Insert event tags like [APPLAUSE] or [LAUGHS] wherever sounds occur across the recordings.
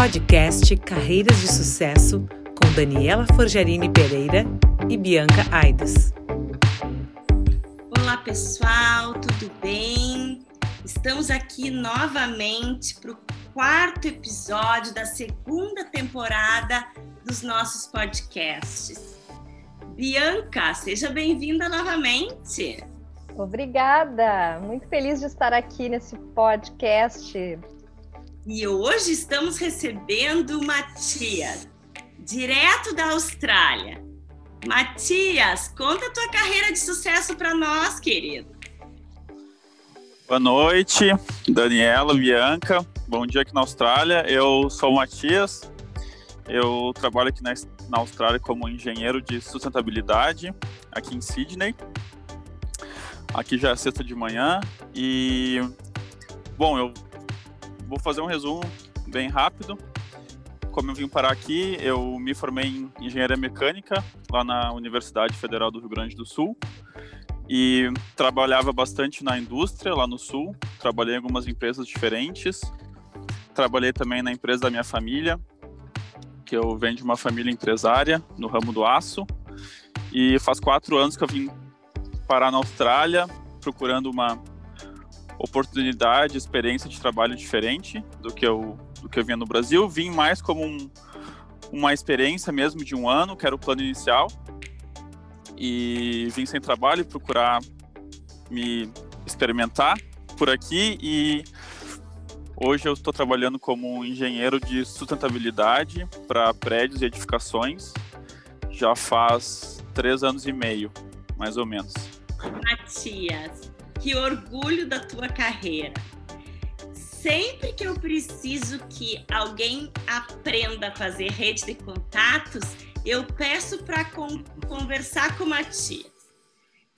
Podcast Carreiras de Sucesso com Daniela Forjarini Pereira e Bianca Aides. Olá pessoal, tudo bem? Estamos aqui novamente para o quarto episódio da segunda temporada dos nossos podcasts. Bianca, seja bem-vinda novamente. Obrigada, muito feliz de estar aqui nesse podcast. E hoje estamos recebendo Matias, direto da Austrália. Matias, conta a tua carreira de sucesso para nós, querido. Boa noite, Daniela, Bianca. Bom dia aqui na Austrália. Eu sou o Matias. Eu trabalho aqui na, Austrália como engenheiro de sustentabilidade, aqui em Sydney. Aqui já é sexta de manhã e, bom, eu vou fazer um resumo bem rápido. Como eu vim parar aqui, eu me formei em engenharia mecânica lá na Universidade Federal do Rio Grande do Sul e trabalhava bastante na indústria lá no Sul. Trabalhei em algumas empresas diferentes. Trabalhei também na empresa da minha família, que eu venho de uma família empresária no ramo do aço. E faz quatro anos que eu vim parar na Austrália procurando uma oportunidade, experiência de trabalho diferente do que eu, do que eu vinha no Brasil. Vim mais como um, uma experiência mesmo de um ano, que era o plano inicial. E vim sem trabalho procurar me experimentar por aqui e hoje eu estou trabalhando como engenheiro de sustentabilidade para prédios e edificações já faz três anos e meio, mais ou menos. Matias, que orgulho da tua carreira. Sempre que eu preciso que alguém aprenda a fazer rede de contatos, eu peço para con conversar com o Matias.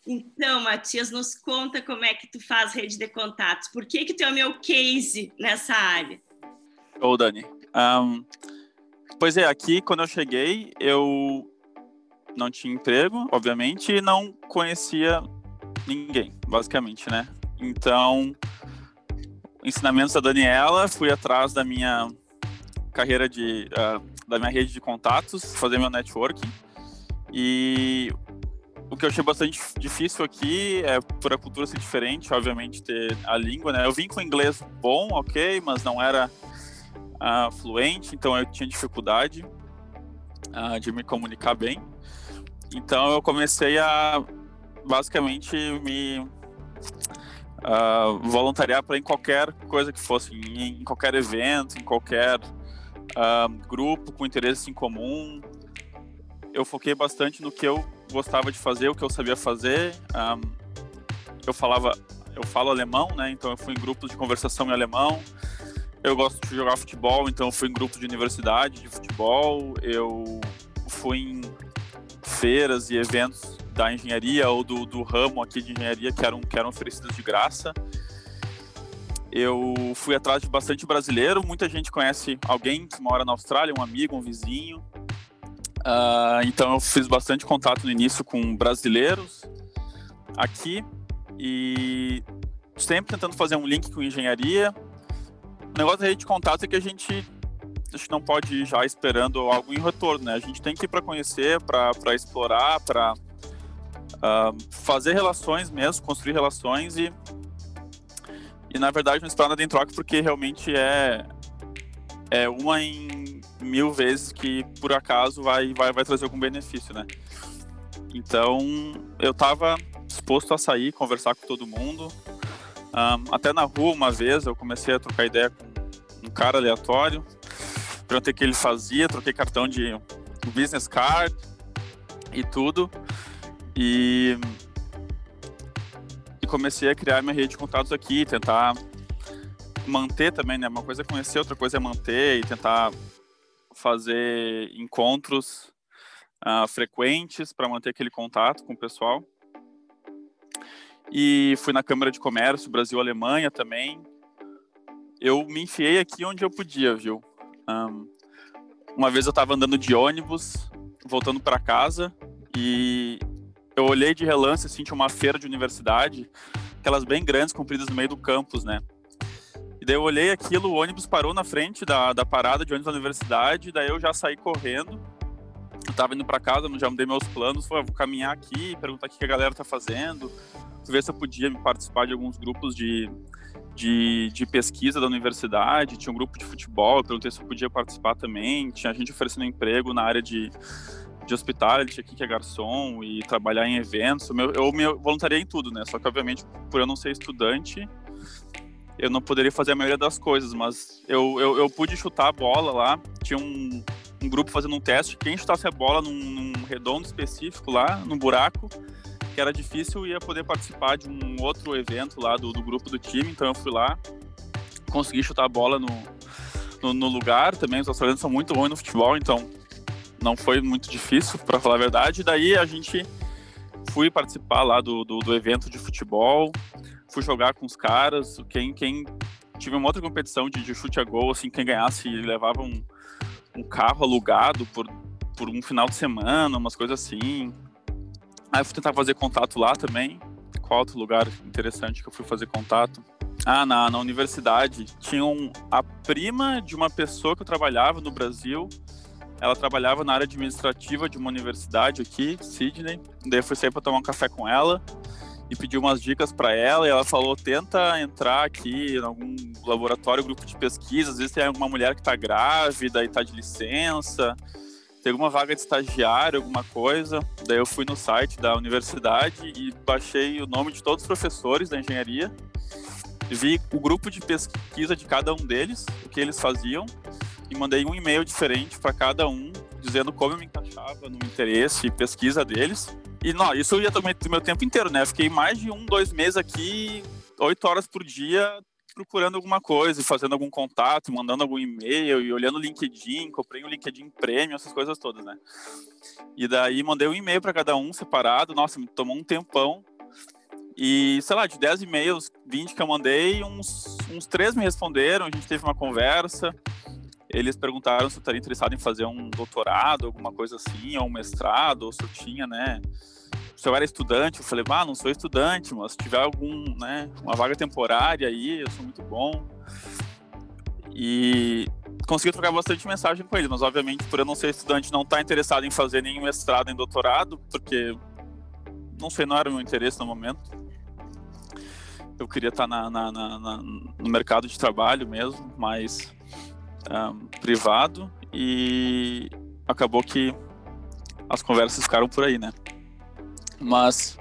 Então, Matias, nos conta como é que tu faz rede de contatos. Por que que tu é o meu case nessa área? Ô, Dani. Um, pois é, aqui quando eu cheguei, eu não tinha emprego, obviamente, e não conhecia ninguém, basicamente, né? Então, ensinamentos da Daniela, fui atrás da minha carreira de uh, da minha rede de contatos, fazer meu networking. E o que eu achei bastante difícil aqui é por a cultura ser diferente, obviamente ter a língua, né? Eu vim com inglês bom, ok, mas não era uh, fluente, então eu tinha dificuldade uh, de me comunicar bem. Então eu comecei a basicamente me uh, voluntariar para em qualquer coisa que fosse, em, qualquer evento, em qualquer uh, grupo com interesse em comum. Eu foquei bastante no que eu gostava de fazer, o que eu sabia fazer. Um, ah, eu falava, eu falo alemão, né? Então eu fui em grupos de conversação em alemão. Eu gosto de jogar futebol, então eu fui em grupos de universidade de futebol. Eu fui em feiras e eventos da engenharia ou do, do ramo aqui de engenharia que eram, que eram oferecidas de graça. Eu fui atrás de bastante brasileiro, muita gente conhece alguém que mora na Austrália, um amigo, um vizinho. Uh, então eu fiz bastante contato no início com brasileiros aqui e sempre tentando fazer um link com engenharia. O negócio da rede de contato é que a gente a gente não pode ir já esperando algo em retorno, né? A gente tem que ir para conhecer, para explorar, para uh, fazer relações mesmo, construir relações e e na verdade não esperar nada em troca porque realmente é é uma em mil vezes que por acaso vai vai vai trazer algum benefício, né? Então eu estava disposto a sair, conversar com todo mundo. Um, até na rua uma vez eu comecei a trocar ideia com um cara aleatório, perguntei o que ele fazia, troquei cartão de business card e tudo. E, e comecei a criar minha rede de contatos aqui, tentar manter também, né? Uma coisa é conhecer, outra coisa é manter e tentar fazer encontros uh, frequentes para manter aquele contato com o pessoal. E fui na Câmara de Comércio Brasil-Alemanha também. Eu me enfiei aqui onde eu podia, viu? Um, uma vez eu estava andando de ônibus, voltando para casa, e eu olhei de relance, assim, tinha uma feira de universidade, aquelas bem grandes, compridas no meio do campus, né? E daí eu olhei aquilo, o ônibus parou na frente da, da parada de ônibus da universidade, daí eu já saí correndo. Eu tava indo para casa, já mudei meus planos, foi, vou caminhar aqui, perguntar o que a galera tá fazendo, ver se eu podia participar de alguns grupos de, de, de, pesquisa da universidade, tinha um grupo de futebol, perguntei se eu podia participar também, tinha gente oferecendo emprego na área de, de hospitality aqui, que é garçom, e trabalhar em eventos. Eu, eu me voluntariei em tudo, né? Só que, obviamente, por eu não ser estudante, eu não poderia fazer a maioria das coisas, mas eu, eu, eu pude chutar a bola lá. Tinha um, um grupo fazendo um teste. Quem chutasse a bola num, num, redondo específico lá, num buraco, que era difícil, ia poder participar de um outro evento lá do, do grupo do time. Então eu fui lá, consegui chutar a bola no, no, no lugar. Também os australianos são muito bons no futebol, então não foi muito difícil, para falar a verdade. Daí a gente fui participar lá do, do, do evento de futebol fui jogar com os caras. Quem, quem tive uma outra competição de, de chute a gol, assim, quem ganhasse levava um, um carro alugado por, por um final de semana, umas coisas assim. Aí fui tentar fazer contato lá também. Qual outro lugar interessante que eu fui fazer contato? Ah, na, na universidade. Tinha um, a prima de uma pessoa que eu trabalhava no Brasil. Ela trabalhava na área administrativa de uma universidade aqui, Sydney. Daí eu fui sair para tomar um café com ela e pedi umas dicas para ela. E ela falou tenta entrar aqui em algum laboratório, grupo de pesquisa, às vezes tem alguma mulher que está grávida e está de licença, tem alguma vaga de estagiário, alguma coisa. Daí eu fui no site da universidade e baixei o nome de todos os professores da engenharia, vi o grupo de pesquisa de cada um deles, o que eles faziam e mandei um e-mail diferente para cada um dizendo como eu me encaixava no interesse e pesquisa deles. E não, isso ia tomar meu tempo inteiro, né? fiquei mais de um, dois meses aqui, oito horas por dia, procurando alguma coisa, fazendo algum contato, mandando algum e-mail, e olhando o LinkedIn, comprei um LinkedIn Premium, essas coisas todas, né? E daí mandei um e-mail para cada um separado, nossa, me tomou um tempão. E, sei lá, de 10 e-mails, 20 que eu mandei, uns, uns 3 me responderam, a gente teve uma conversa. Eles perguntaram se eu estaria interessado em fazer um doutorado, alguma coisa assim, ou um mestrado, ou se eu tinha, né? se eu era estudante, eu falei, ah, não sou estudante, mas se tiver algum, né, uma vaga temporária aí, eu sou muito bom. E consegui trocar bastante mensagem com eles, mas obviamente por eu não ser estudante, não estar tá interessado em fazer nenhum mestrado em doutorado, porque não sei, não era o meu interesse no momento. Eu queria estar na, na, na, no mercado de trabalho mesmo, mais um, privado, e acabou que as conversas ficaram por aí, né? mas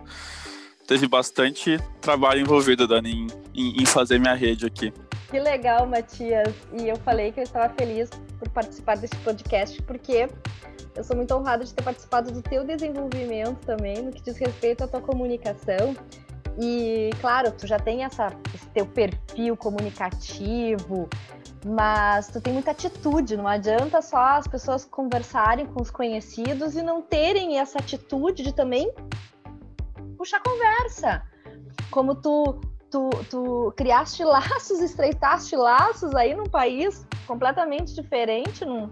teve bastante trabalho envolvido, Dani, em, em, fazer minha rede aqui. Que legal, Matias. E eu falei que eu estava feliz por participar desse podcast, porque eu sou muito honrada de ter participado do teu desenvolvimento também, no que diz respeito à tua comunicação. E, claro, tu já tem essa, esse teu perfil comunicativo, mas tu tem muita atitude, não adianta só as pessoas conversarem com os conhecidos e não terem essa atitude de também puxar conversa. Como tu, tu, tu criaste laços, [LAUGHS] estreitaste laços aí num país completamente diferente num,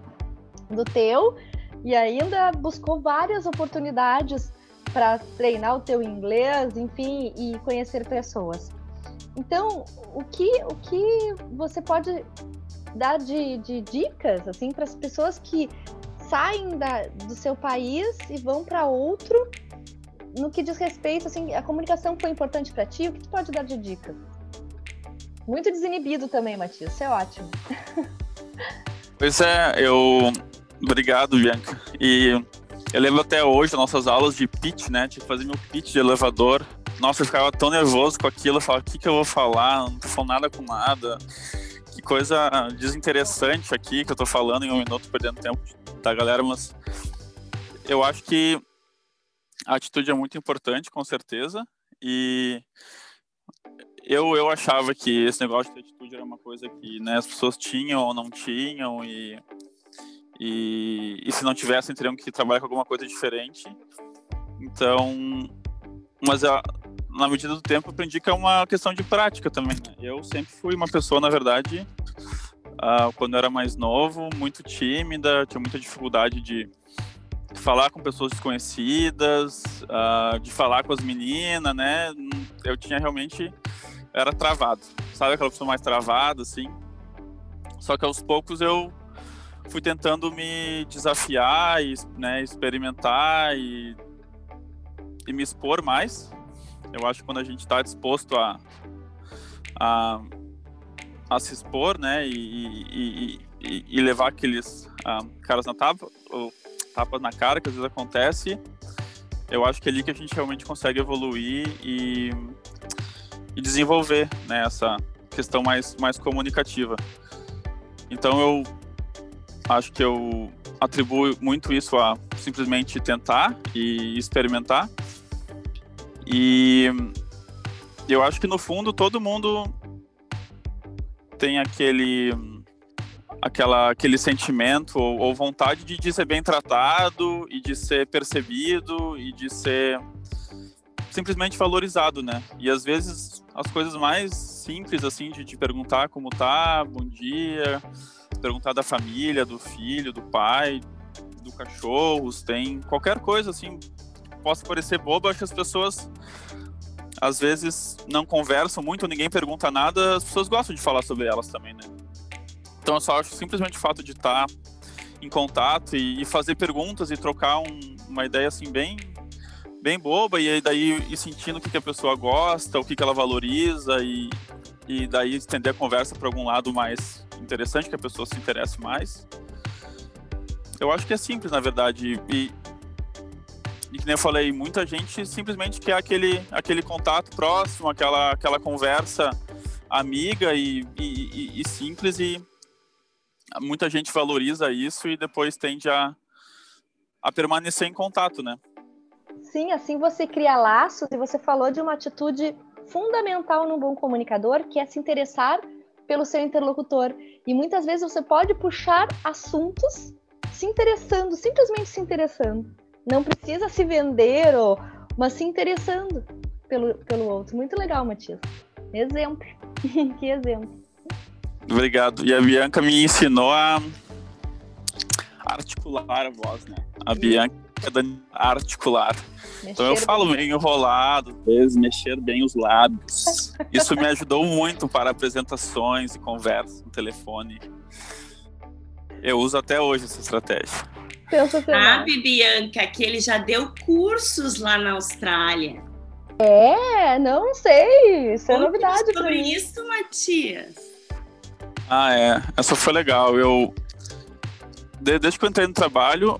do teu e ainda buscou várias oportunidades para treinar o teu inglês, enfim, e conhecer pessoas. Então, o que, o que você pode dar de, de dicas assim para as pessoas que saem da, do seu país e vão para outro no que diz respeito, assim, a comunicação foi importante para ti? O que tu pode dar de dica? Muito desinibido também, Matias. Isso é ótimo. [LAUGHS] Pois é, eu. Obrigado, Bianca. E eu lembro até hoje nossas aulas de pitch, né? Tinha que fazer meu pitch de elevador. Nossa, eu ficava tão nervoso com aquilo. Eu falava, o que, que eu vou falar? Não tô falando nada com nada. Que coisa desinteressante aqui que eu tô falando em um minuto, perdendo tempo da galera. Mas eu acho que a atitude é muito importante, com certeza. E eu, eu achava que esse negócio de atitude era uma coisa que né, as pessoas tinham ou não tinham. E, e, e se não tivessem, teriam que trabalhar com alguma coisa diferente. Então, mas a, na medida do tempo, aprendi que é uma questão de prática também. Né? Eu sempre fui uma pessoa, na verdade, uh, quando eu era mais novo, muito tímida, tinha muita dificuldade de falar com pessoas desconhecidas, uh, de falar com as meninas, né? Eu tinha realmente era travado, sabe aquela pessoa mais travada, assim. Só que aos poucos eu fui tentando me desafiar e né, experimentar e, e me expor mais. Eu acho que quando a gente está disposto a, a, a, se expor, né, e, e, e, e levar aqueles uh, caras na tapa, ou tapas na cara, que às vezes acontece, eu acho que é ali que a gente realmente consegue evoluir e, e desenvolver né, essa questão mais, mais comunicativa. Então eu acho que eu atribuo muito isso a simplesmente tentar e experimentar. E eu acho que no fundo todo mundo tem aquele aquela aquele sentimento ou, ou vontade de, de, ser bem tratado e de ser percebido e de ser simplesmente valorizado, né? E às vezes as coisas mais simples assim de, perguntar como tá, bom dia, perguntar da família, do filho, do pai, do cachorro, tem qualquer coisa assim possa parecer boba, acho que as pessoas às vezes não conversam muito, ninguém pergunta nada, as pessoas gostam de falar sobre elas também, né? Então eu só acho simplesmente o fato de estar em contato e, fazer perguntas e trocar um, uma ideia assim bem bem boba e daí ir sentindo o que, que a pessoa gosta, o que, que ela valoriza e, e daí estender a conversa para algum lado mais interessante, que a pessoa se interesse mais. Eu acho que é simples, na verdade. E, e que nem eu falei, muita gente simplesmente quer aquele, aquele contato próximo, aquela, aquela conversa amiga e, e, e simples e muita gente valoriza isso e depois tende a, a permanecer em contato, né? Sim, assim você cria laços e você falou de uma atitude fundamental no bom comunicador, que é se interessar pelo seu interlocutor. E muitas vezes você pode puxar assuntos se interessando, simplesmente se interessando. Não precisa se vender, ou, mas se interessando pelo, pelo outro. Muito legal, Matias. Exemplo. [LAUGHS] que exemplo. Obrigado. E a Bianca me ensinou a articular a voz, né? A Bianca é articular. Mexer então eu falo meio enrolado, mexer bem os lábios. Isso me ajudou muito para apresentações e conversas no telefone. Eu uso até hoje essa estratégia. Sabe, Bianca, que ele já deu cursos lá na Austrália. É, não sei. Isso é novidade para mim. isso, Matias. Ah, é. Essa foi legal. Eu desde que eu entrei no trabalho,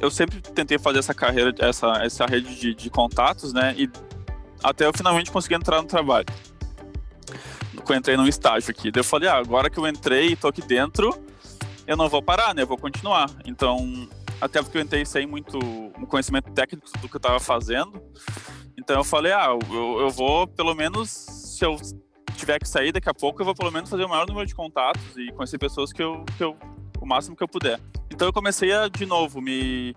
eu sempre tentei fazer essa carreira, essa, essa rede de, de contatos, né? E até eu finalmente consegui entrar no trabalho. Eu entrei num estágio aqui. Daí eu falei, ah, agora que eu entrei e tô aqui dentro, eu não vou parar, né? Eu vou continuar. Então, até porque eu entrei sem muito conhecimento técnico do que eu tava fazendo. Então eu falei, ah, eu, eu vou, pelo menos, se eu tiver que sair daqui a pouco, eu vou pelo menos fazer o maior número de contatos e conhecer pessoas que eu, que eu o máximo que eu puder. Então eu comecei a, de novo, me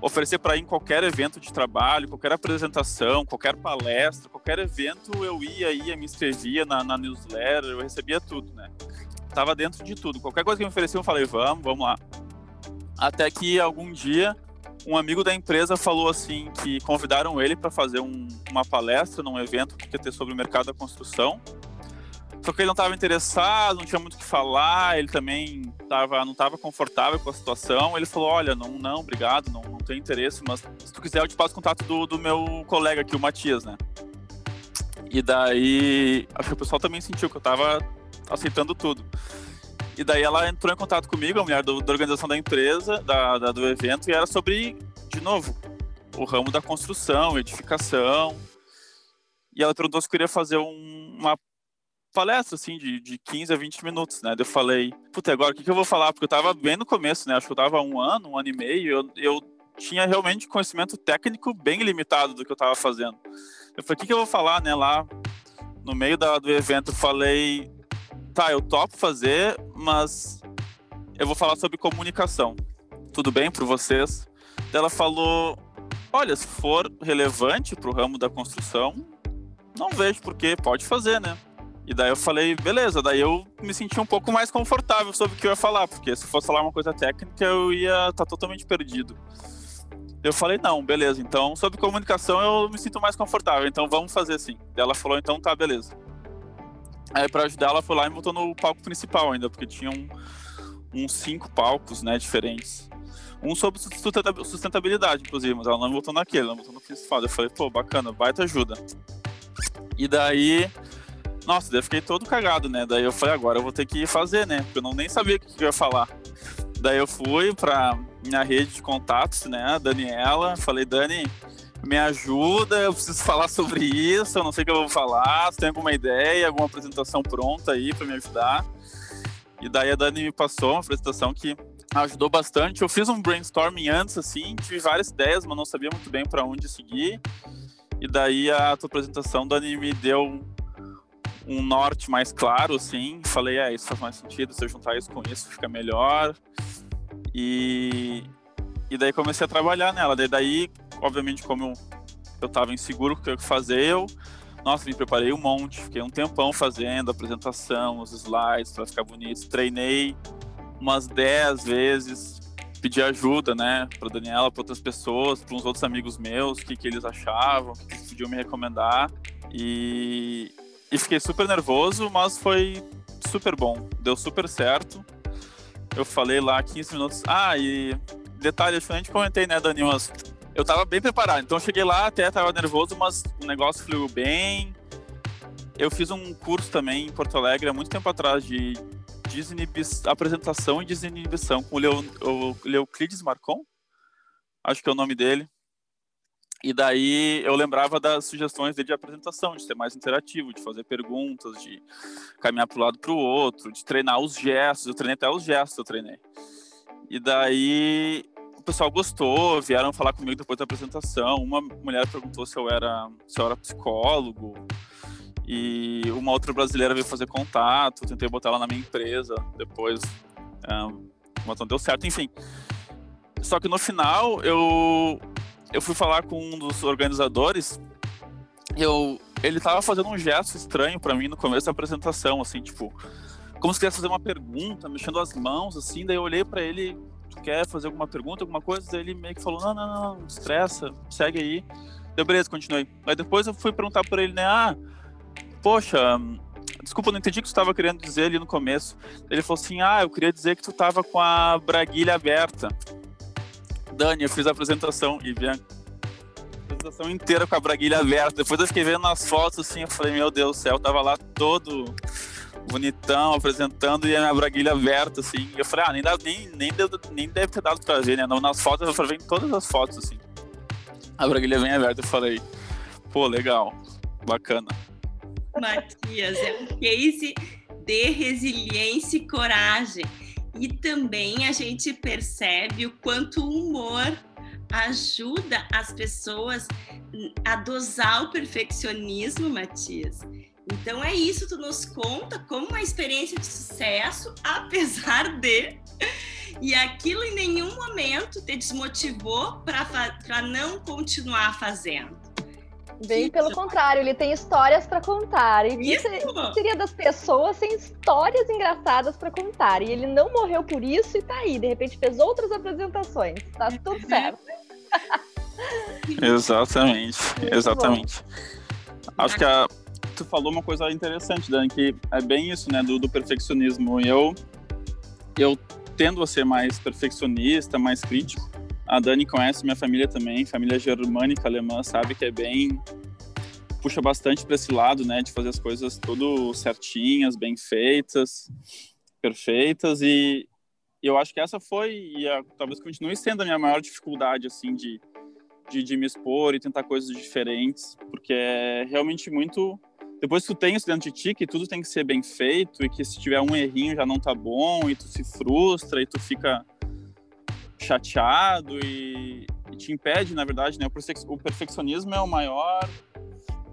oferecer para ir em qualquer evento de trabalho, qualquer apresentação, qualquer palestra, qualquer evento eu ia, ia, me inscrevia na, na newsletter, eu recebia tudo, né? Tava dentro de tudo. Qualquer coisa que me ofereciam, eu falei, vamos, vamos lá. Até que algum dia um amigo da empresa falou assim que convidaram ele para fazer um, uma palestra num evento que ia ter sobre o mercado da construção só que ele não estava interessado, não tinha muito o que falar, ele também tava, não estava confortável com a situação. Ele falou: Olha, não, não, obrigado, não, não tenho interesse, mas se tu quiser eu te passo contato do, do meu colega aqui, o Matias, né? E daí, acho que o pessoal também sentiu que eu estava aceitando tudo. E daí ela entrou em contato comigo, a mulher do, da organização da empresa, da, da, do evento, e era sobre, de novo, o ramo da construção, edificação. E ela perguntou se eu queria fazer um, uma palestra, assim, de, de 15 a 20 minutos, né? Eu falei, puta, agora o que, que eu vou falar? Porque eu tava bem no começo, né? Acho que eu tava um ano, um ano e meio, eu, eu tinha realmente conhecimento técnico bem limitado do que eu tava fazendo. Eu falei, o que, que eu vou falar, né? Lá no meio da, do evento, eu falei, tá, eu topo fazer, mas eu vou falar sobre comunicação. Tudo bem para vocês? Ela falou, olha, se for relevante para o ramo da construção, não vejo por que, pode fazer, né? E daí eu falei, beleza, daí eu me senti um pouco mais confortável sobre o que eu ia falar, porque se fosse falar uma coisa técnica eu ia estar tá totalmente perdido. Eu falei, não, beleza, então sobre comunicação eu me sinto mais confortável, então vamos fazer assim. Ela falou, então tá, beleza. Aí para ajudar ela foi lá e me botou no palco principal ainda, porque tinham uns cinco palcos, né, diferentes. Um sobre sustentabilidade, inclusive, mas ela não botou naquele, ela botou no principal. Eu falei, pô, bacana, baita ajuda. E daí, nossa, daí eu fiquei todo cagado, né? Daí eu falei, agora eu vou ter que fazer, né? Porque eu não nem sabia o que eu ia falar. Daí eu fui pra minha rede de contatos, né? A Daniela, falei, Dani, me ajuda, eu preciso falar sobre isso, eu não sei o que eu vou falar, se tem alguma ideia, alguma apresentação pronta aí para me ajudar. E daí a Dani me passou uma apresentação que ajudou bastante. Eu fiz um brainstorming antes, assim, tive várias ideias, mas não sabia muito bem para onde seguir. E daí a tua apresentação, Dani, me deu um norte mais claro, assim. Falei, é, isso faz mais sentido, se eu juntar isso com isso, fica melhor. E, e daí comecei a trabalhar nela. Daí, daí obviamente, como eu, eu tava inseguro do que eu fazer, eu, nossa, me preparei um monte. Fiquei um tempão fazendo a apresentação, os slides para ficar bonito. Treinei umas 10 vezes, pedi ajuda, né, para Daniela, para outras pessoas, para uns outros amigos meus, o que, que eles achavam, o que eles podiam me recomendar. E, e fiquei super nervoso, mas foi super bom, deu super certo. Eu falei lá 15 minutos. Ah, e detalhe, eu comentei, né, Dani, mas eu tava bem preparado. Então cheguei lá, até tava nervoso, mas o negócio fluiu bem. Eu fiz um curso também em Porto Alegre há muito tempo atrás de apresentação e desinibição com o, Leo, o Leuclides Marcon, acho que é o nome dele. E daí eu lembrava das sugestões dele de apresentação, de ser mais interativo, de fazer perguntas, de caminhar para o lado para o outro, de treinar os gestos. Eu treinei até os gestos, eu treinei. E daí o pessoal gostou, vieram falar comigo depois da apresentação. Uma mulher perguntou se eu era, se eu era psicólogo. E uma outra brasileira veio fazer contato, tentei botar ela na minha empresa, depois um, mas não deu certo, enfim. Só que no final eu eu fui falar com um dos organizadores, eu ele tava fazendo um gesto estranho para mim no começo da apresentação, assim, tipo, como se quisesse fazer uma pergunta, mexendo as mãos assim, daí eu olhei para ele, tu quer fazer alguma pergunta, alguma coisa? Daí ele meio que falou: "Não, não, não, estressa, segue aí". Deu beleza, continuei. Aí depois eu fui perguntar para ele, né, ah, poxa, desculpa, não entendi o que tu estava querendo dizer ali no começo. Ele falou assim: ah, eu queria dizer que tu estava com a braguilha aberta. Dani, eu fiz a apresentação e vi a apresentação inteira com a braguilha aberta. Depois eu fiquei vendo nas fotos assim, eu falei: meu Deus do céu, eu tava lá todo bonitão, apresentando e a minha braguilha aberta, assim. E eu falei: ah, nem, dá, nem, nem, deu, nem deve ter dado pra ver, né? Nas fotos, eu falei: em todas as fotos, assim. A braguilha vem aberta. Eu falei: pô, legal, bacana. Matias, é um case de resiliência e coragem. E também a gente percebe o quanto o humor ajuda as pessoas a dosar o perfeccionismo, Matias. Então é isso, tu nos conta como uma experiência de sucesso, [LAUGHS] apesar de. E aquilo em nenhum momento te desmotivou para não continuar fazendo. Bem pelo contrário, ele tem histórias para contar. E isso seria das pessoas sem histórias engraçadas para contar. E ele não morreu por isso e tá aí. De repente fez outras apresentações. Tá tudo uhum. certo. [LAUGHS] exatamente, exatamente. Acho que a, tu falou uma coisa interessante, Dani, que é bem isso, né, do, do perfeccionismo. Eu, eu tendo a ser mais perfeccionista, mais crítico, a Dani conhece minha família também, família germânica alemã, sabe que é bem puxa bastante para esse lado, né, de fazer as coisas tudo certinhas, bem feitas, perfeitas e eu acho que essa foi e a, talvez continue sendo a minha maior dificuldade assim de, de, de me expor e tentar coisas diferentes, porque é realmente muito depois tu tem isso dentro de ti, que tudo tem que ser bem feito e que se tiver um errinho já não tá bom e tu se frustra e tu fica chateado e, e, te impede, na verdade, né? O, perfeccionismo é o maior.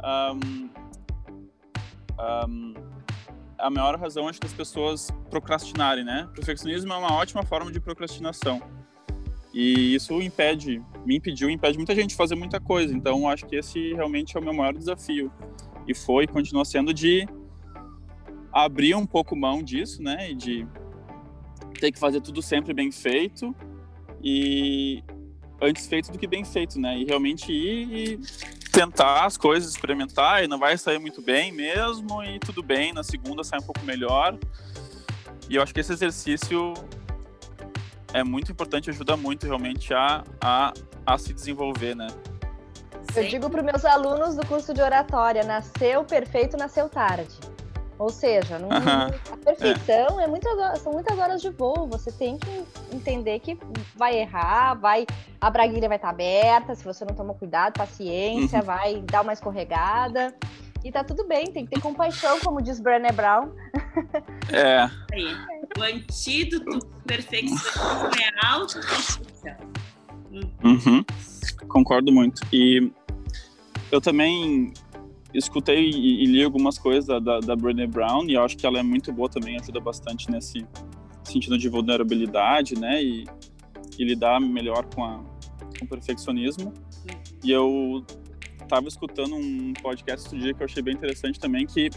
Um, um, a maior razão, acho, das pessoas procrastinarem, né? O perfeccionismo é uma ótima forma de procrastinação. E isso impede, me impediu, impede muita gente de fazer muita coisa. Então, acho que esse realmente é o meu maior desafio. E foi e continua sendo de abrir um pouco mão disso, né? E de ter que fazer tudo sempre bem feito e antes feito do que bem feito, né? E realmente ir e tentar as coisas, experimentar, e não vai sair muito bem mesmo, e tudo bem, na segunda sai um pouco melhor. E eu acho que esse exercício é muito importante, ajuda muito realmente a, a, a se desenvolver, né? Eu digo para os meus alunos do curso de oratória, nasceu perfeito, nasceu tarde. Ou seja, não, a perfeição é. é muitas, são muitas horas de voo. Você tem que entender que vai errar, vai a braguilha vai estar aberta, se você não tomar cuidado, paciência, uhum. vai dar uma escorregada. E tá tudo bem, tem que ter compaixão, como diz Brené Brown. É. O antídoto perfeccionismo é autoperfeição. Uhum. Concordo muito. E eu também escutei e, e, li algumas coisas da, da, da Brené Brown e acho que ela é muito boa também, ajuda bastante nesse sentido de vulnerabilidade, né? E, e lidar melhor com, a, com o perfeccionismo. E eu estava escutando um podcast outro dia que eu achei bem interessante também, que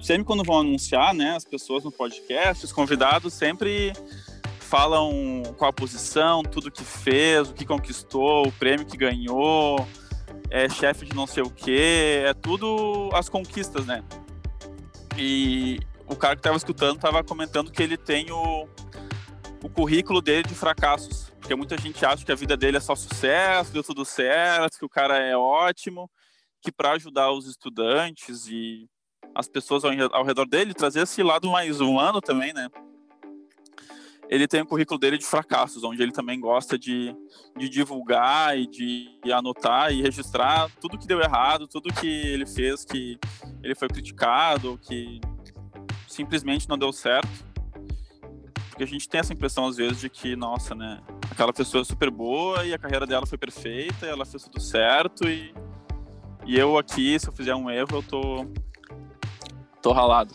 sempre quando vão anunciar, né, as pessoas no podcast, os convidados sempre falam qual a posição, tudo que fez, o que conquistou, o prêmio que ganhou, é chefe de não sei o que, é tudo as conquistas, né? E o cara que estava escutando estava comentando que ele tem o, o currículo dele de fracassos, porque muita gente acha que a vida dele é só sucesso, deu tudo certo, que o cara é ótimo, que para ajudar os estudantes e as pessoas ao, ao redor dele, trazer esse lado mais humano também, né? Ele tem o currículo dele de fracassos, onde ele também gosta de, de divulgar e de anotar e registrar tudo que deu errado, tudo que ele fez que ele foi criticado, que simplesmente não deu certo. Porque a gente tem essa impressão às vezes de que, nossa, né, aquela pessoa é super boa e a carreira dela foi perfeita, ela fez tudo certo e, e eu aqui, se eu fizer um erro, eu tô, tô ralado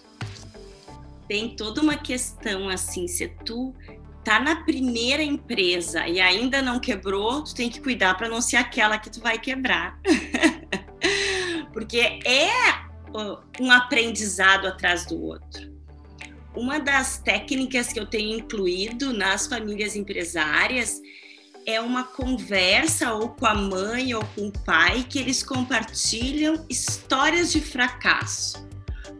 tem toda uma questão assim, se tu tá na primeira empresa e ainda não quebrou, tu tem que cuidar para não ser aquela que tu vai quebrar. [LAUGHS] Porque é um aprendizado atrás do outro. Uma das técnicas que eu tenho incluído nas famílias empresárias é uma conversa ou com a mãe ou com o pai que eles compartilham histórias de fracasso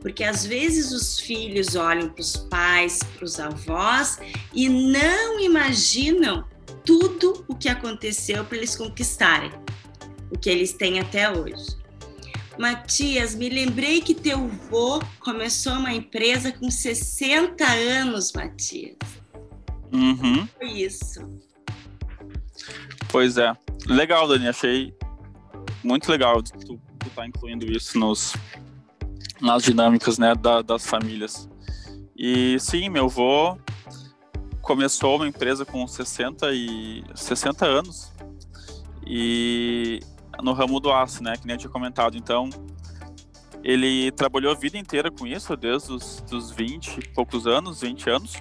porque às vezes os filhos olham para os pais, para os avós e não imaginam tudo o que aconteceu para eles conquistarem o que eles têm até hoje. Matias, me lembrei que teu vô começou uma empresa com 60 anos, Matias. Uhum. Foi isso. Pois é. Legal, Dani. Achei muito legal tu, tu tá incluindo isso nos, nas dinâmicas né, da, das famílias. E sim, meu avô começou uma empresa com 60, e, 60 anos e no ramo do aço, né, que nem eu tinha comentado. Então, ele trabalhou a vida inteira com isso, desde os dos 20 e poucos anos, 20 anos.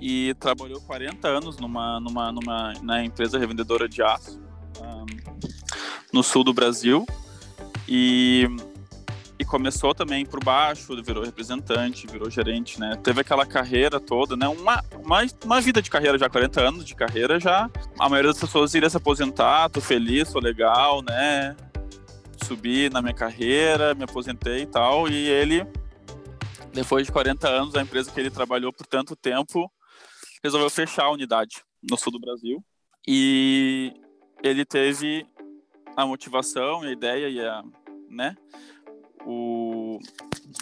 E trabalhou 40 anos numa, numa, numa na empresa revendedora de aço um, no sul do Brasil. E e começou também por baixo, virou representante, virou gerente, né? Teve aquela carreira toda, né? Uma, uma, uma vida de carreira já, 40 anos de carreira já. A maioria das pessoas iria se aposentar, tô feliz, tô legal, né? Subi na minha carreira, me aposentei e tal. E ele, depois de 40 anos, a empresa que ele trabalhou por tanto tempo, resolveu fechar a unidade no sul do Brasil. E ele teve a motivação, a ideia e a, né? O,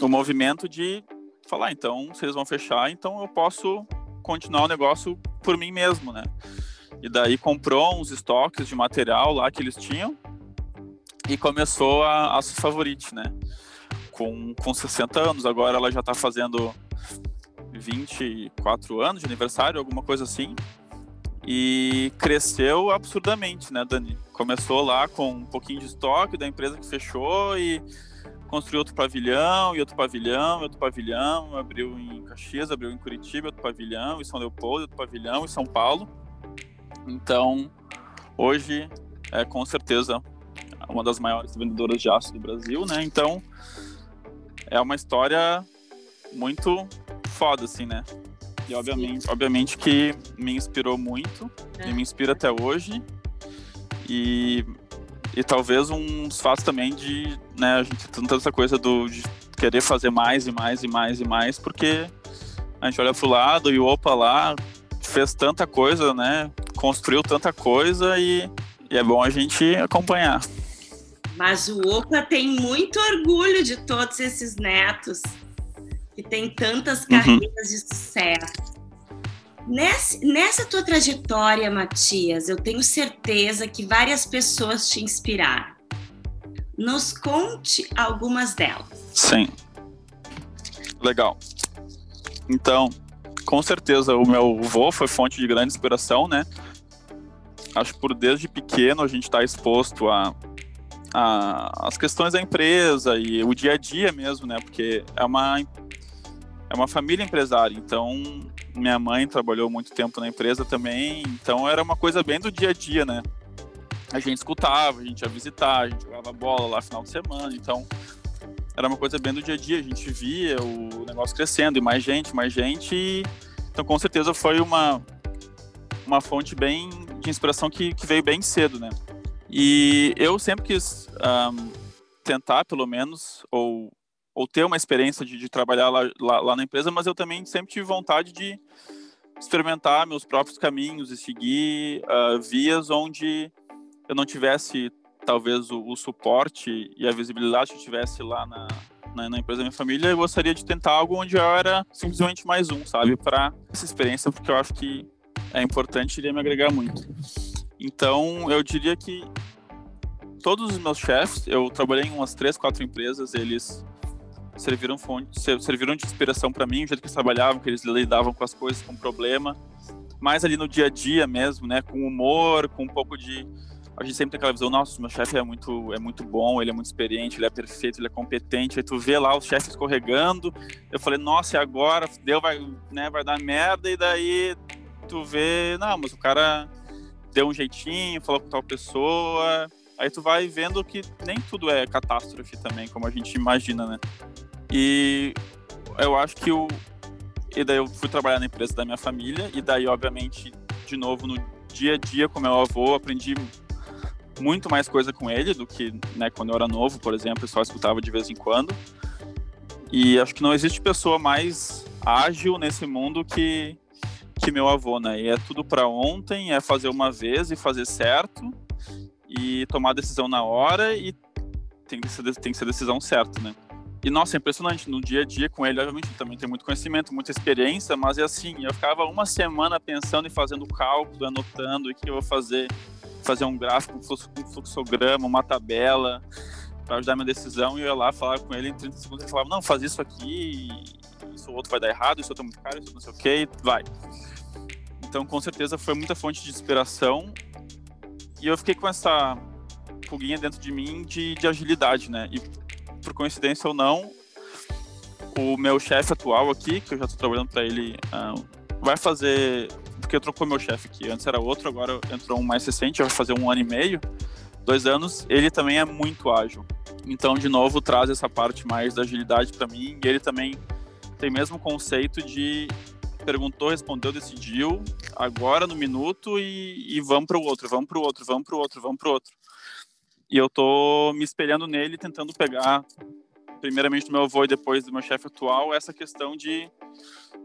o movimento de falar, então, eles vão fechar, então eu posso continuar o negócio por mim mesmo, né? E daí comprou uns estoques de material lá que eles tinham e começou a, a favorite, né? Com, com 60 anos, agora ela já está fazendo 24 anos de aniversário, alguma coisa assim. E cresceu absurdamente, né, Dani? Começou lá com um pouquinho de estoque da empresa que fechou e construiu outro pavilhão, e outro pavilhão, e outro pavilhão, abriu em Caxias, abriu em Curitiba, outro pavilhão, em São Leopoldo, outro pavilhão, em São Paulo. Então, hoje é com certeza uma das maiores vendedoras de aço do Brasil, né? Então, é uma história muito foda, assim, né? E obviamente, obviamente que me inspirou muito, é. e me inspira até hoje. E e talvez uns fatos também de, né, a gente tanta essa coisa do, de querer fazer mais e mais e mais e mais, porque a gente olha pro lado e opa lá fez tanta coisa, né? Construiu tanta coisa e, e é bom a gente acompanhar. Mas o Opa tem muito orgulho de todos esses netos que tem tantas uhum. carreiras uhum. de sucesso. Nessa, nessa tua trajetória, Matias, eu tenho certeza que várias pessoas te inspiraram. Nos conte algumas delas. Sim. Legal. Então, com certeza o meu avô foi fonte de grande inspiração, né? Acho que por desde pequeno a gente está exposto a, a, as questões da empresa e o dia a dia mesmo, né? Porque é uma é uma família empresária, então minha mãe trabalhou muito tempo na empresa também, então era uma coisa bem do dia a dia, né? A gente escutava, a gente ia visitar, a gente jogava bola lá final de semana, então era uma coisa bem do dia a dia, a gente via o negócio crescendo e mais gente, mais gente, e, então com certeza foi uma uma fonte bem de inspiração que, que veio bem cedo, né? E eu sempre quis um, tentar, pelo menos, ou, ou ter uma experiência de, de trabalhar lá, lá, lá, na empresa, mas eu também sempre tive vontade de experimentar meus próprios caminhos e seguir uh, vias onde eu não tivesse, talvez, o, o, suporte e a visibilidade que eu tivesse lá na, na, na, empresa da minha família. Eu gostaria de tentar algo onde eu era simplesmente mais um, sabe? Para essa experiência, porque eu acho que é importante e iria me agregar muito. Então, eu diria que todos os meus chefes, eu trabalhei em umas três, quatro empresas, eles serviram fonte, serviram de inspiração para mim, o jeito que eles trabalhavam, que eles lidavam com as coisas, com problema, mais ali no dia a dia mesmo, né, com humor, com um pouco de a gente sempre tem aquela visão, nossa, meu chefe é muito, é muito bom, ele é muito experiente, ele é perfeito, ele é competente. Aí tu vê lá o chefe escorregando. Eu falei, nossa, e agora? Deu, vai, né, vai dar merda. E daí tu vê, não, mas o cara deu um jeitinho, falou com tal pessoa. Aí tu vai vendo que nem tudo é catástrofe também, como a gente imagina, né? E eu acho que o. E daí eu fui trabalhar na empresa da minha família, e daí, obviamente, de novo, no dia a dia com meu avô, aprendi muito mais coisa com ele do que né, quando eu era novo, por exemplo, eu só escutava de vez em quando. E acho que não existe pessoa mais ágil nesse mundo que, que meu avô, né? E é tudo para ontem, é fazer uma vez e fazer certo e tomar decisão na hora e tem que ser, tem que ser decisão certa, né? E nossa, é impressionante, no dia a dia com ele, obviamente, também tem muito conhecimento, muita experiência, mas é assim, eu ficava uma semana pensando e fazendo cálculo, anotando o que eu vou fazer, fazer um gráfico, um fluxograma, uma tabela, para ajudar minha decisão, e eu ia lá falar com ele em 30 segundos, ele falava, não, faz isso aqui, isso outro vai dar errado, isso outro é muito caro, isso não sei o que, vai. Então, com certeza, foi muita fonte de inspiração. E eu fiquei com essa pulguinha dentro de mim de, de agilidade, né? E, por coincidência ou não, o meu chefe atual aqui, que eu já estou trabalhando para ele, uh, vai fazer. Porque trocou meu chefe aqui. Antes era outro, agora entrou um mais recente, vai fazer um ano e meio, dois anos. Ele também é muito ágil. Então, de novo, traz essa parte mais da agilidade para mim. E ele também tem o mesmo conceito de perguntou, respondeu, decidiu, agora no minuto e, e vamos para o outro, vamos para o outro, vamos para o outro, vamos para o outro. E eu tô me espelhando nele, tentando pegar, primeiramente do meu avô e depois do meu chefe atual, essa questão de,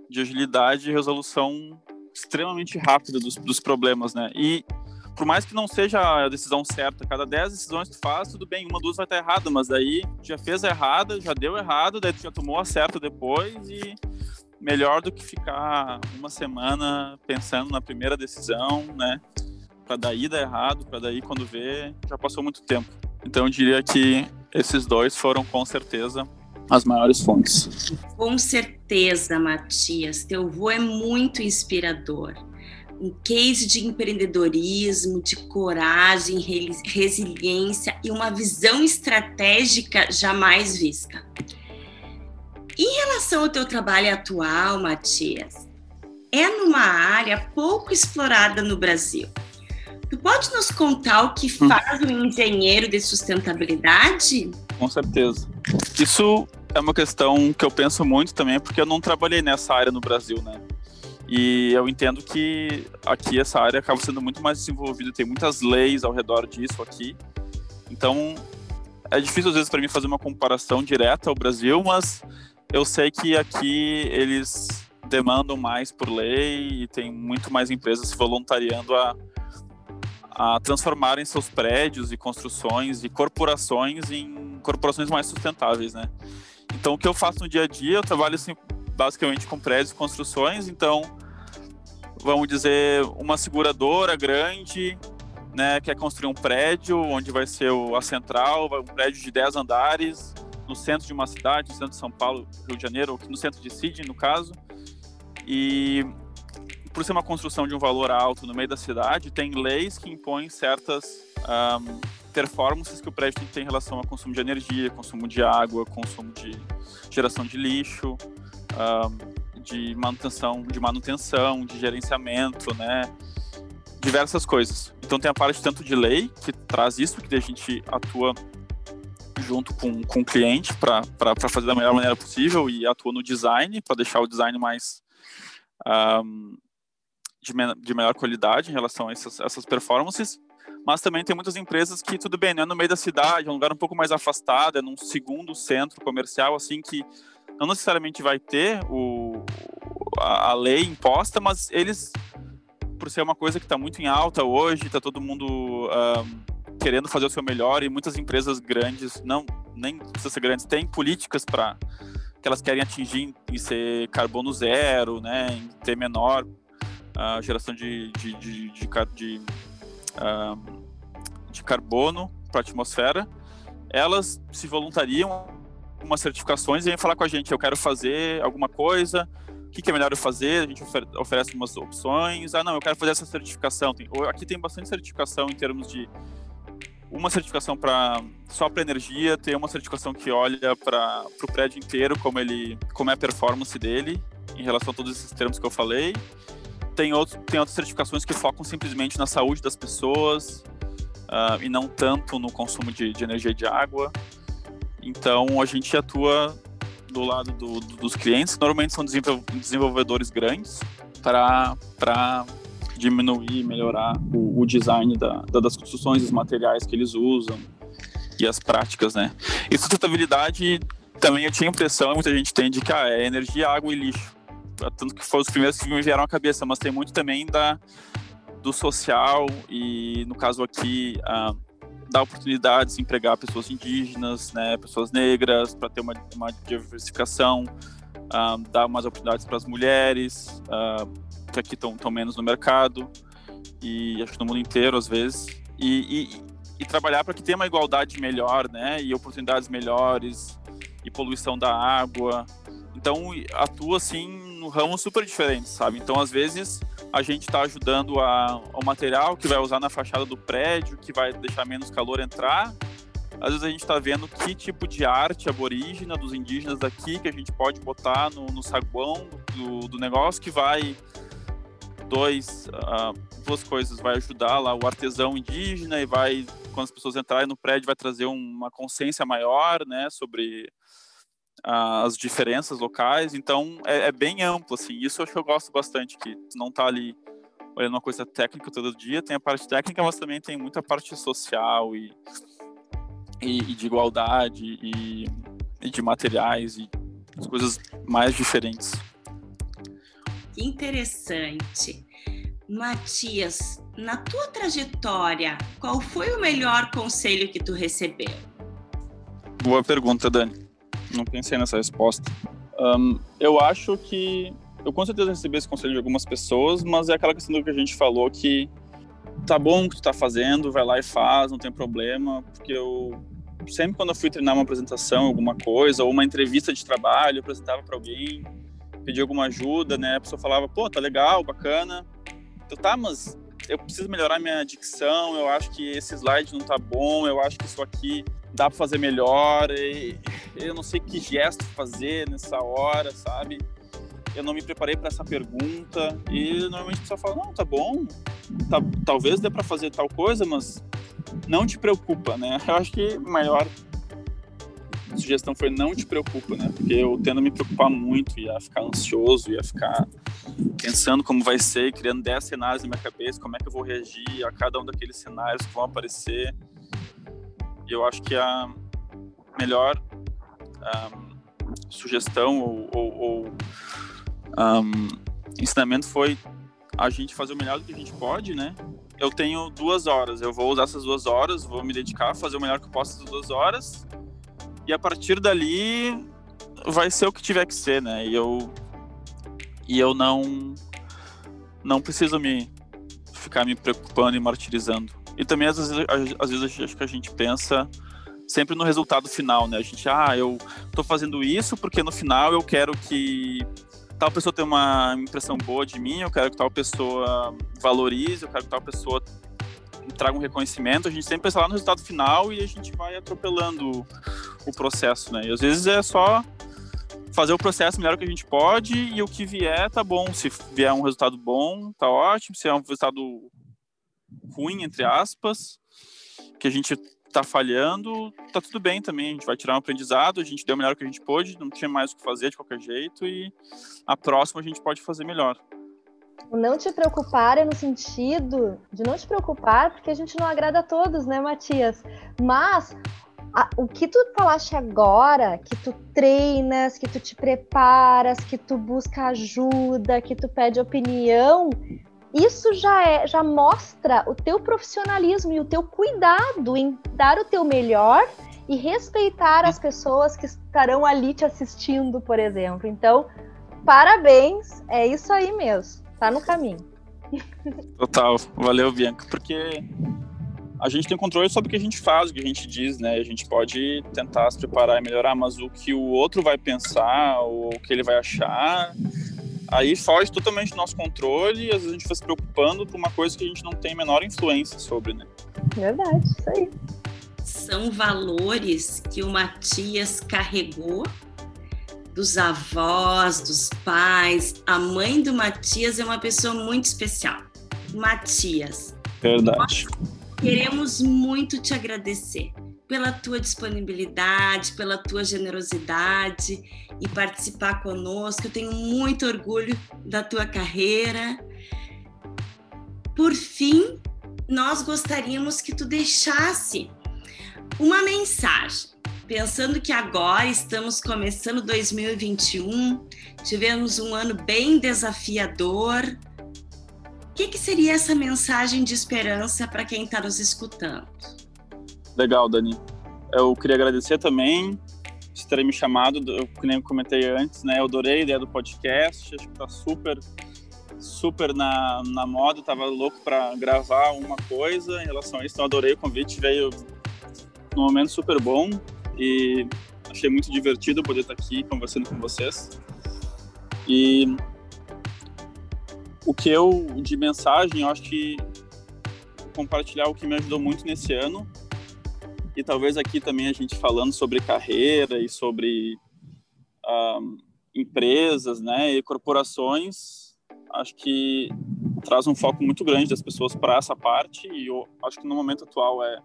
de agilidade e resolução extremamente rápida dos, dos problemas, né? E por mais que não seja a decisão certa, cada 10 decisões que tu faz, tudo bem, uma, duas vai estar errada, mas daí já fez errada, já deu errado, daí tu já tomou a certa depois e melhor do que ficar uma semana pensando na primeira decisão, né? Para daí dar errado, para daí quando vê, já passou muito tempo. Então eu diria que esses dois foram com certeza as maiores fontes. Com certeza, Matias, teu vô é muito inspirador. Um case de empreendedorismo, de coragem, resiliência e uma visão estratégica jamais vista. Em relação ao teu trabalho atual, Matias, é numa área pouco explorada no Brasil. Tu pode nos contar o que hum. faz um engenheiro de sustentabilidade? Com certeza. Isso é uma questão que eu penso muito também, porque eu não trabalhei nessa área no Brasil, né? E eu entendo que aqui essa área acaba sendo muito mais desenvolvida, tem muitas leis ao redor disso aqui. Então, é difícil às vezes para mim fazer uma comparação direta ao Brasil, mas eu sei que aqui eles demandam mais por lei e tem muito mais empresas se voluntariando a, a transformarem seus prédios e construções e corporações em corporações mais sustentáveis, né? Então, o que eu faço no dia a dia, eu trabalho assim, basicamente com prédios e construções, então vamos dizer, uma seguradora grande, né, quer construir um prédio onde vai ser a central, um prédio de 10 andares, no centro de uma cidade, no centro de São Paulo, Rio de Janeiro, no centro de Sydney, no caso. E por ser uma construção de um valor alto no meio da cidade, tem leis que impõem certas um, performances que o prédio tem que ter em relação ao consumo de energia, consumo de água, consumo de geração de lixo. Um, de manutenção, de manutenção, de gerenciamento, né? Diversas coisas. Então tem a parte tanto de lei que traz isso, que a gente atua junto com, com o cliente para fazer da melhor maneira possível e atua no design para deixar o design mais um, de, me, de melhor qualidade em relação a essas, essas performances. Mas também tem muitas empresas que, tudo bem, não é no meio da cidade, é um lugar um pouco mais afastado, é num segundo centro comercial, assim, que não necessariamente vai ter o, a, a lei imposta, mas eles, por ser uma coisa que está muito em alta hoje, está todo mundo querendo fazer o seu melhor e muitas empresas grandes, não nem precisa ser grandes, têm políticas para que elas querem atingir em ser carbono zero, né, em ter menor uh, geração de, de, de, de, de, uh, de carbono para a atmosfera, elas se voluntariam umas certificações e vem falar com a gente, eu quero fazer alguma coisa, o que, que é melhor eu fazer? A gente oferece umas opções. Ah, não, eu quero fazer essa certificação. Tem, aqui tem bastante certificação em termos de uma certificação para só para energia, tem uma certificação que olha para o prédio inteiro, como ele, como é a performance dele em relação a todos esses termos que eu falei. Tem, outro, tem outras certificações que focam simplesmente na saúde das pessoas uh, e não tanto no consumo de, de energia de água. Então a gente atua do lado do, do, dos clientes, normalmente são desenvolvedores grandes, para diminuir, melhorar o, o design da, da, das construções, os materiais que eles usam e as práticas, né? E sustentabilidade também eu tinha impressão, muita gente tem, de que ah, é energia, água e lixo. Tanto que foram os primeiros que me vieram à cabeça, mas tem muito também da, do social e, no caso aqui, ah, dar oportunidades, empregar pessoas indígenas, né, pessoas negras, para ter uma, uma diversificação, uh, dar mais oportunidades para as mulheres, uh, que aqui estão menos no mercado, e acho que no mundo inteiro, às vezes, e, e, e trabalhar para que tenha uma igualdade melhor, né, e oportunidades melhores, e poluição da água. Então, atua, assim, no ramo super diferente, sabe? Então, às vezes, a gente está ajudando a, o material que vai usar na fachada do prédio, que vai deixar menos calor entrar. Às vezes a gente está vendo que tipo de arte aborígena dos indígenas daqui que a gente pode botar no, no saguão do, do negócio que vai dois uh, duas coisas vai ajudar lá o artesão indígena e vai quando as pessoas entrarem no prédio vai trazer uma consciência maior né sobre as diferenças locais, então é, é, bem amplo, assim, isso eu acho que eu gosto bastante, que não tá ali olhando uma coisa técnica todo dia, tem a parte técnica, mas também tem muita parte social e, e, e de igualdade e, e, de materiais e as coisas mais diferentes. Que interessante. Matias, na tua trajetória, qual foi o melhor conselho que tu recebeu? Boa pergunta, Dani não pensei nessa resposta. Um, eu acho que eu com certeza recebi esse conselho de algumas pessoas, mas é aquela questão do que a gente falou que tá bom o que tu tá fazendo, vai lá e faz, não tem problema, porque eu sempre quando eu fui treinar uma apresentação, alguma coisa, ou uma entrevista de trabalho, eu apresentava para alguém, pedi alguma ajuda, né? A pessoa falava, pô, tá legal, bacana. Eu, tá, mas eu preciso melhorar minha dicção, eu acho que esse slide não tá bom, eu acho que isso aqui dá para fazer melhor. eu não sei que gesto fazer nessa hora, sabe? Eu não me preparei para essa pergunta e normalmente a pessoa fala: "Não, tá bom. Tá, talvez dê para fazer tal coisa, mas não te preocupa, né?" Eu acho que a maior sugestão foi não te preocupa, né? Porque eu tendo a me preocupar muito, ia ficar ansioso, ia ficar pensando como vai ser, criando 10 cenários na minha cabeça, como é que eu vou reagir a cada um daqueles cenários que vão aparecer Eu acho que a melhor um, sugestão ou, ou, ou um, ensinamento foi a gente fazer o melhor do que a gente pode, né? Eu tenho duas horas, eu vou usar essas duas horas, vou me dedicar a fazer o melhor que eu posso essas duas horas, e a partir dali vai ser o que tiver que ser, né? E eu e eu não não preciso me ficar me preocupando e martirizando. E também às vezes, às vezes acho que a gente pensa sempre no resultado final, né? A gente, ah, eu tô fazendo isso porque no final eu quero que tal pessoa tenha uma impressão boa de mim, eu quero que tal pessoa valorize, eu quero que tal pessoa traga um reconhecimento. A gente sempre pensa lá no resultado final e a gente vai atropelando o processo, né? E às vezes é só fazer o processo melhor que a gente pode e o que vier tá bom. Se vier um resultado bom, tá ótimo. Se é um resultado ruim, entre aspas, que a gente tá falhando, tá tudo bem também. A gente vai tirar um aprendizado, a gente deu o melhor que a gente pôde, não tinha mais o que fazer de qualquer jeito e a próxima a gente pode fazer melhor. O não te preocupar é no sentido de não te preocupar, porque a gente não agrada a todos, né, Matias? Mas a, o que tu falaste agora, que tu treinas, que tu te preparas, que tu busca ajuda, que tu pede opinião, isso já é, já mostra o teu profissionalismo e o teu cuidado em dar o teu melhor e respeitar as pessoas que estarão ali te assistindo, por exemplo. Então, parabéns, é isso aí mesmo, tá no caminho. Total, valeu, Bianca, porque a gente tem controle sobre o que a gente faz, o que a gente diz, né? A gente pode tentar se preparar e melhorar, mas o que o outro vai pensar, ou o que ele vai achar, aí foge totalmente do nosso controle e às vezes a gente fica se preocupando por uma coisa que a gente não tem a menor influência sobre, né? Verdade, isso aí. São valores que o Matias carregou dos avós, dos pais. A mãe do Matias é uma pessoa muito especial. Matias. Verdade. Queremos muito te agradecer pela tua disponibilidade, pela tua generosidade e participar conosco. Eu tenho muito orgulho da tua carreira. Por fim, nós gostaríamos que tu deixasse uma mensagem. Pensando que agora estamos começando 2021, tivemos um ano bem desafiador. O que, que seria essa mensagem de esperança para quem está nos escutando? Legal, Dani. Eu queria agradecer também por terem me chamado, eu, eu comentei antes, né? Eu adorei a ideia do podcast, acho que tá super super na, na moda, tava louco para gravar uma coisa em relação a isso, então adorei o convite, veio num momento super bom e achei muito divertido poder estar aqui conversando com vocês. E o que eu, de mensagem, eu acho que compartilhar o que me ajudou muito nesse ano e talvez aqui também a gente falando sobre carreira e sobre um, empresas, né, e corporações, acho que traz um foco muito grande das pessoas para essa parte e eu acho que no momento atual é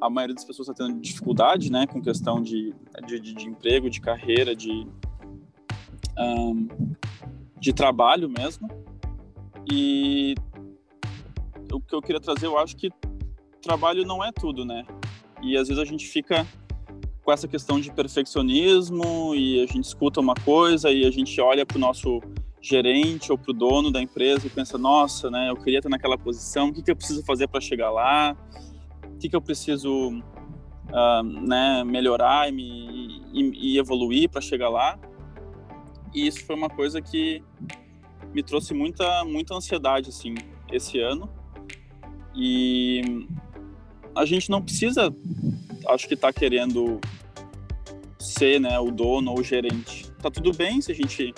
a maioria das pessoas está tendo dificuldade, né, com questão de, de, de emprego, de carreira, de um, de trabalho mesmo. E o que eu queria trazer, eu acho que trabalho não é tudo, né? E às vezes a gente fica com essa questão de perfeccionismo e a gente escuta uma coisa e a gente olha para o nosso gerente ou para o dono da empresa e pensa, nossa, né, eu queria estar naquela posição, o que, que eu preciso fazer para chegar lá? O que, que eu preciso uh, né, melhorar e, me, e, e evoluir para chegar lá? E isso foi uma coisa que me trouxe muita, muita ansiedade, assim, esse ano. E a gente não precisa, acho que está querendo ser né, o dono ou o gerente. Tá tudo bem se a gente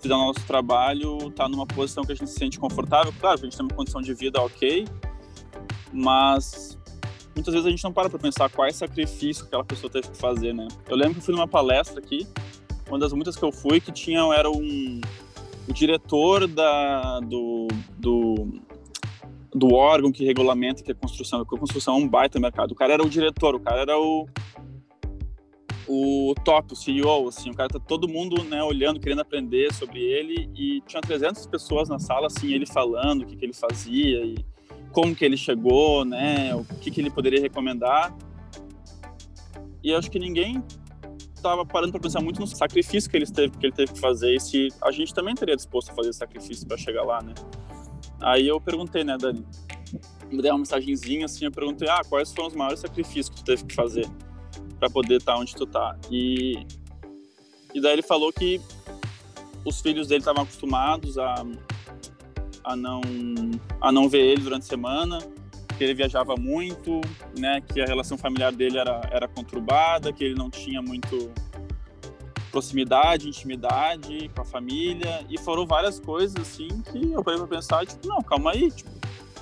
fizer o nosso trabalho, tá numa posição que a gente se sente confortável. Claro, a gente tem uma condição de vida ok, mas muitas vezes a gente não para para pensar quais sacrifícios aquela pessoa teve que fazer, né? Eu lembro que eu fui numa palestra aqui, uma das muitas que eu fui, que tinha, era um, o diretor da, do, do do órgão que regulamenta que construção, que a construção é um baita mercado. O cara era o diretor, o cara era o o top, o CEO, assim, o cara tá todo mundo, né, olhando, querendo aprender sobre ele e tinha 300 pessoas na sala, assim, ele falando o que, que ele fazia e como que ele chegou, né, o que, que ele poderia recomendar. e acho que ninguém estava parando para pensar muito no sacrifício que ele teve, que ele teve que fazer e se a gente também teria disposto a fazer sacrifício para chegar lá, né? Aí eu perguntei, né, Dani? Me deu uma mensagenzinha assim, eu perguntei: "Ah, quais foram os maiores sacrifícios que tu teve que fazer para poder estar tá onde tu tá?" E e daí ele falou que os filhos dele estavam acostumados a a não a não ver ele durante a semana, que ele viajava muito, né, que a relação familiar dele era era conturbada, que ele não tinha muito proximidade, intimidade com a família e foram várias coisas assim que eu parei para pensar, tipo, não, calma aí, tipo,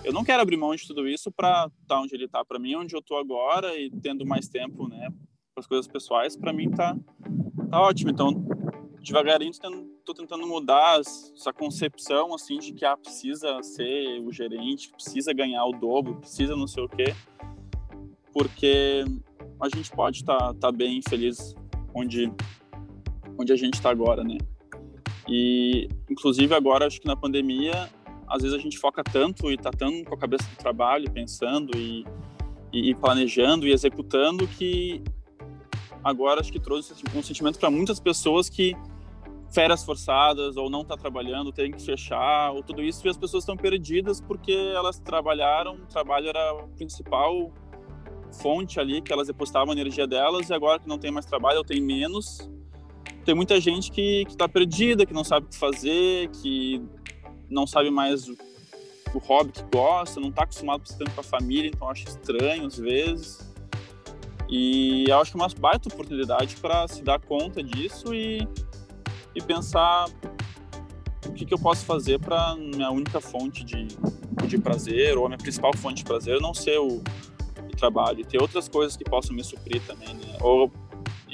eu não quero abrir mão de tudo isso para estar tá onde ele está, para mim, onde eu tô agora e tendo mais tempo, né, as coisas pessoais, para mim tá tá ótimo. Então, devagarinho estou tentando mudar essa concepção assim de que ah, precisa ser o gerente, precisa ganhar o dobro, precisa não sei o quê, porque a gente pode estar tá, tá bem feliz onde onde a gente está agora, né? E inclusive agora acho que na pandemia às vezes a gente foca tanto e está tão com a cabeça do trabalho, pensando e, e, e planejando e executando que agora acho que trouxe um sentimento para muitas pessoas que férias forçadas ou não está trabalhando, tem que fechar, ou tudo isso, e as pessoas estão perdidas porque elas trabalharam, o trabalho era a principal fonte ali que elas depositavam a energia delas, e agora que não tem mais trabalho, ou tem menos, tem muita gente que está perdida, que não sabe o que fazer, que não sabe mais o, o hobby que gosta, não está acostumado a tempo com a família, então acha estranho às vezes. E eu acho que é uma baita oportunidade para se dar conta disso e e pensar o que, que eu posso fazer para minha única fonte de, de prazer ou a minha principal fonte de prazer não ser o, o trabalho e ter outras coisas que possam me suprir também, né? Ou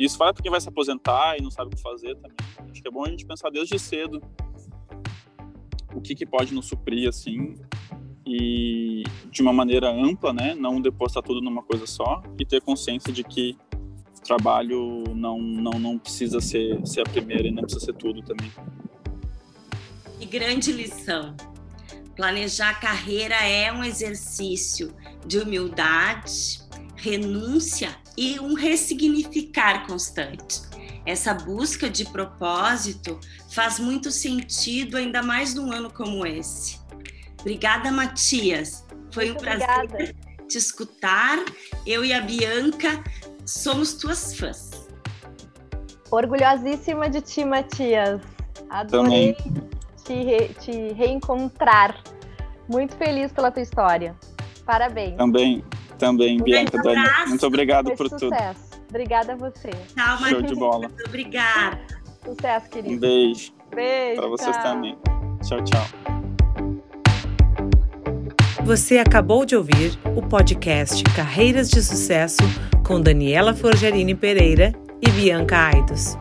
isso vale para quem vai se aposentar e não sabe o que fazer também. Acho que é bom a gente pensar desde cedo o que, que pode nos suprir assim e de uma maneira ampla, né? Não depositar tudo numa coisa só e ter consciência de que trabalho não, não, não precisa ser, ser a primeira e não precisa ser tudo também. E grande lição. Planejar carreira é um exercício de humildade, renúncia e um ressignificar constante. Essa busca de propósito faz muito sentido, ainda mais num ano como esse. Obrigada, Matias. Foi muito um prazer obrigada. te escutar. Eu e a Bianca somos tuas fãs. Orgulhosíssima de ti, Matias. Adorei te, re, te reencontrar. Muito feliz pela tua história. Parabéns. Também, também, um Bianca. Muito obrigado por sucesso. tudo. Obrigada a você. Tchau, Show de bola. Muito obrigada. Sucesso, querido. Um beijo. Beijo. Para vocês tchau. também. Tchau, tchau. Você acabou de ouvir o podcast Carreiras de Sucesso com Daniela Forgerini Pereira e Bianca Aidos.